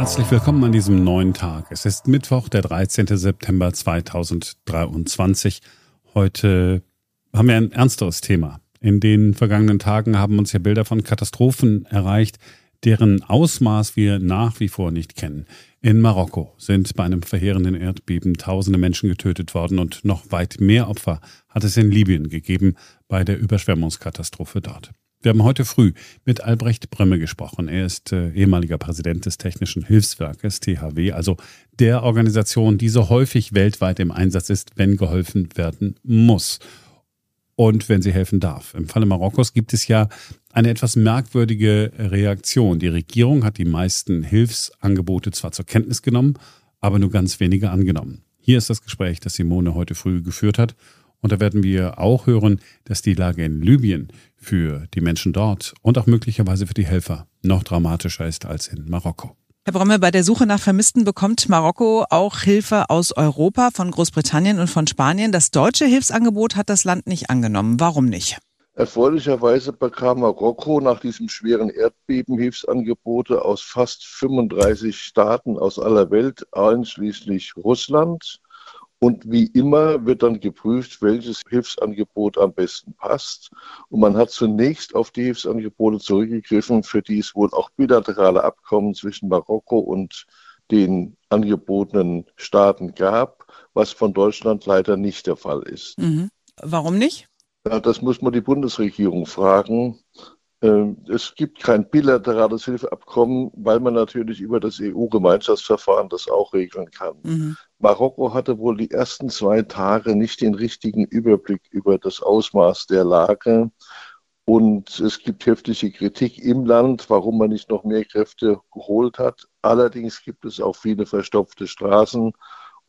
Herzlich willkommen an diesem neuen Tag. Es ist Mittwoch, der 13. September 2023. Heute haben wir ein ernsteres Thema. In den vergangenen Tagen haben uns ja Bilder von Katastrophen erreicht, deren Ausmaß wir nach wie vor nicht kennen. In Marokko sind bei einem verheerenden Erdbeben tausende Menschen getötet worden und noch weit mehr Opfer hat es in Libyen gegeben bei der Überschwemmungskatastrophe dort. Wir haben heute früh mit Albrecht Brömme gesprochen. Er ist äh, ehemaliger Präsident des Technischen Hilfswerkes THW, also der Organisation, die so häufig weltweit im Einsatz ist, wenn geholfen werden muss und wenn sie helfen darf. Im Falle Marokkos gibt es ja eine etwas merkwürdige Reaktion. Die Regierung hat die meisten Hilfsangebote zwar zur Kenntnis genommen, aber nur ganz wenige angenommen. Hier ist das Gespräch, das Simone heute früh geführt hat. Und da werden wir auch hören, dass die Lage in Libyen für die Menschen dort und auch möglicherweise für die Helfer noch dramatischer ist als in Marokko. Herr Bromme, bei der Suche nach Vermissten bekommt Marokko auch Hilfe aus Europa, von Großbritannien und von Spanien. Das deutsche Hilfsangebot hat das Land nicht angenommen. Warum nicht? Erfreulicherweise bekam Marokko nach diesem schweren Erdbeben Hilfsangebote aus fast 35 Staaten aus aller Welt, einschließlich Russland. Und wie immer wird dann geprüft, welches Hilfsangebot am besten passt. Und man hat zunächst auf die Hilfsangebote zurückgegriffen, für die es wohl auch bilaterale Abkommen zwischen Marokko und den angebotenen Staaten gab, was von Deutschland leider nicht der Fall ist. Mhm. Warum nicht? Ja, das muss man die Bundesregierung fragen. Ähm, es gibt kein bilaterales Hilfeabkommen, weil man natürlich über das EU-Gemeinschaftsverfahren das auch regeln kann. Mhm. Marokko hatte wohl die ersten zwei Tage nicht den richtigen Überblick über das Ausmaß der Lage. Und es gibt heftige Kritik im Land, warum man nicht noch mehr Kräfte geholt hat. Allerdings gibt es auch viele verstopfte Straßen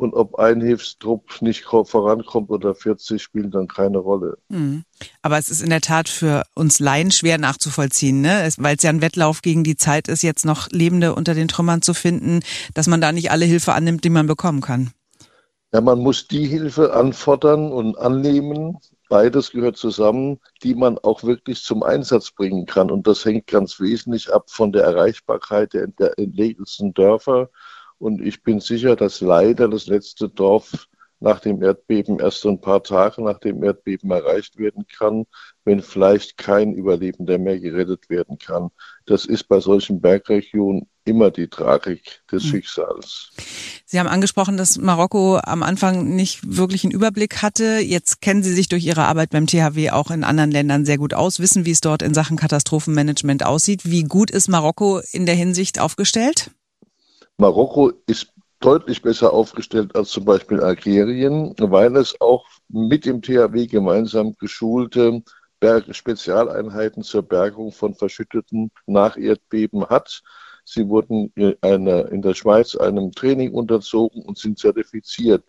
und ob ein Hilfstrupp nicht vorankommt oder 40, spielt dann keine Rolle. Mhm. Aber es ist in der Tat für uns Laien schwer nachzuvollziehen, ne? weil es ja ein Wettlauf gegen die Zeit ist, jetzt noch Lebende unter den Trümmern zu finden, dass man da nicht alle Hilfe annimmt, die man bekommen kann. Ja, man muss die Hilfe anfordern und annehmen. Beides gehört zusammen, die man auch wirklich zum Einsatz bringen kann. Und das hängt ganz wesentlich ab von der Erreichbarkeit der, der entlegensten Dörfer und ich bin sicher, dass leider das letzte Dorf nach dem Erdbeben erst ein paar Tage nach dem Erdbeben erreicht werden kann, wenn vielleicht kein Überlebender mehr gerettet werden kann. Das ist bei solchen Bergregionen immer die Tragik des hm. Schicksals. Sie haben angesprochen, dass Marokko am Anfang nicht wirklich einen Überblick hatte. Jetzt kennen Sie sich durch Ihre Arbeit beim THW auch in anderen Ländern sehr gut aus, wissen, wie es dort in Sachen Katastrophenmanagement aussieht. Wie gut ist Marokko in der Hinsicht aufgestellt? Marokko ist deutlich besser aufgestellt als zum Beispiel Algerien, weil es auch mit dem THW gemeinsam geschulte Berg Spezialeinheiten zur Bergung von Verschütteten nach Erdbeben hat. Sie wurden in der Schweiz einem Training unterzogen und sind zertifiziert.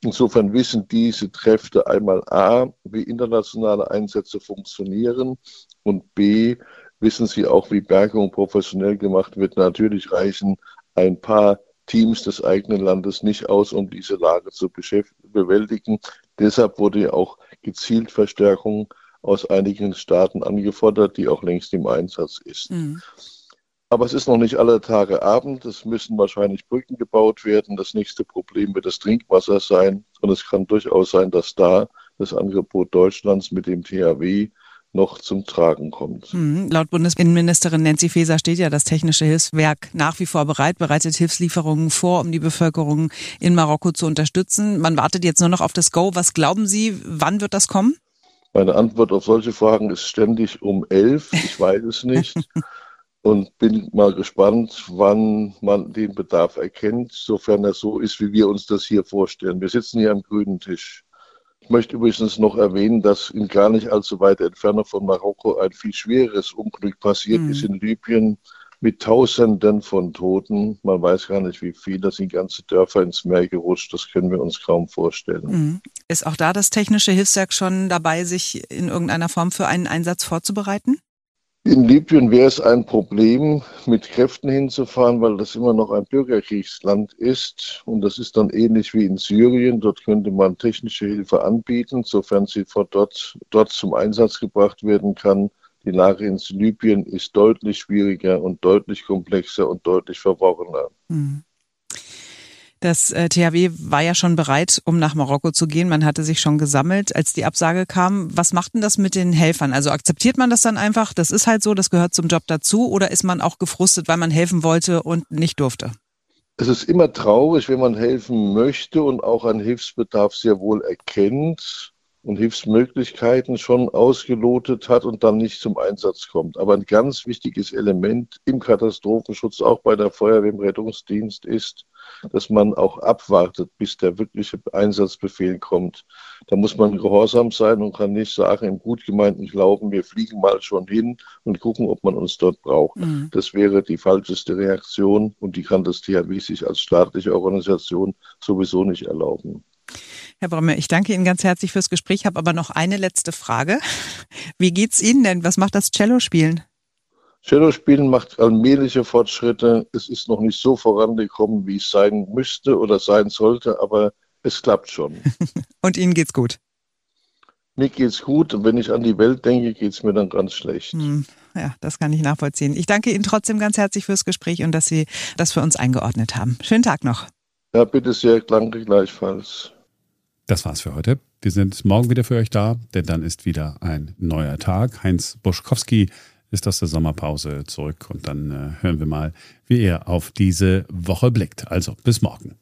Insofern wissen diese Kräfte einmal A, wie internationale Einsätze funktionieren und B, wissen sie auch, wie Bergung professionell gemacht wird. Natürlich reichen ein paar Teams des eigenen Landes nicht aus, um diese Lage zu bewältigen. Deshalb wurde ja auch gezielt Verstärkung aus einigen Staaten angefordert, die auch längst im Einsatz ist. Mhm. Aber es ist noch nicht alle Tage Abend. Es müssen wahrscheinlich Brücken gebaut werden. Das nächste Problem wird das Trinkwasser sein. Und es kann durchaus sein, dass da das Angebot Deutschlands mit dem THW noch zum Tragen kommt. Mhm. Laut Bundesinnenministerin Nancy Faeser steht ja das technische Hilfswerk nach wie vor bereit, bereitet Hilfslieferungen vor, um die Bevölkerung in Marokko zu unterstützen. Man wartet jetzt nur noch auf das Go. Was glauben Sie, wann wird das kommen? Meine Antwort auf solche Fragen ist ständig um elf. Ich weiß es nicht. und bin mal gespannt, wann man den Bedarf erkennt, sofern er so ist, wie wir uns das hier vorstellen. Wir sitzen hier am grünen Tisch. Ich möchte übrigens noch erwähnen, dass in gar nicht allzu weiter Entfernung von Marokko ein viel schweres Unglück passiert mhm. ist in Libyen mit Tausenden von Toten. Man weiß gar nicht, wie viele. Da sind ganze Dörfer ins Meer gerutscht. Das können wir uns kaum vorstellen. Mhm. Ist auch da das technische Hilfswerk schon dabei, sich in irgendeiner Form für einen Einsatz vorzubereiten? In Libyen wäre es ein Problem, mit Kräften hinzufahren, weil das immer noch ein Bürgerkriegsland ist. Und das ist dann ähnlich wie in Syrien. Dort könnte man technische Hilfe anbieten, sofern sie von dort, dort zum Einsatz gebracht werden kann. Die Lage in Libyen ist deutlich schwieriger und deutlich komplexer und deutlich verworrener. Mhm. Das äh, THW war ja schon bereit, um nach Marokko zu gehen. Man hatte sich schon gesammelt, als die Absage kam. Was macht denn das mit den Helfern? Also akzeptiert man das dann einfach? Das ist halt so, das gehört zum Job dazu. Oder ist man auch gefrustet, weil man helfen wollte und nicht durfte? Es ist immer traurig, wenn man helfen möchte und auch einen Hilfsbedarf sehr wohl erkennt und Hilfsmöglichkeiten schon ausgelotet hat und dann nicht zum Einsatz kommt. Aber ein ganz wichtiges Element im Katastrophenschutz, auch bei der Feuerwehr im Rettungsdienst, ist, dass man auch abwartet, bis der wirkliche Einsatzbefehl kommt. Da muss man gehorsam sein und kann nicht sagen, im gut gemeinten Glauben, wir fliegen mal schon hin und gucken, ob man uns dort braucht. Mhm. Das wäre die falscheste Reaktion und die kann das THW sich als staatliche Organisation sowieso nicht erlauben. Herr Bromme, ich danke Ihnen ganz herzlich fürs Gespräch, habe aber noch eine letzte Frage. Wie geht's Ihnen denn? Was macht das Cello-Spielen? Cello-Spielen macht allmähliche Fortschritte. Es ist noch nicht so vorangekommen, wie es sein müsste oder sein sollte, aber es klappt schon. Und Ihnen geht's gut? Mir geht's gut und wenn ich an die Welt denke, geht's mir dann ganz schlecht. Hm, ja, das kann ich nachvollziehen. Ich danke Ihnen trotzdem ganz herzlich fürs Gespräch und dass Sie das für uns eingeordnet haben. Schönen Tag noch. Ja, bitte sehr, danke gleichfalls. Das war's für heute. Wir sind morgen wieder für euch da, denn dann ist wieder ein neuer Tag. Heinz Buschkowski ist aus der Sommerpause zurück und dann äh, hören wir mal, wie er auf diese Woche blickt. Also bis morgen.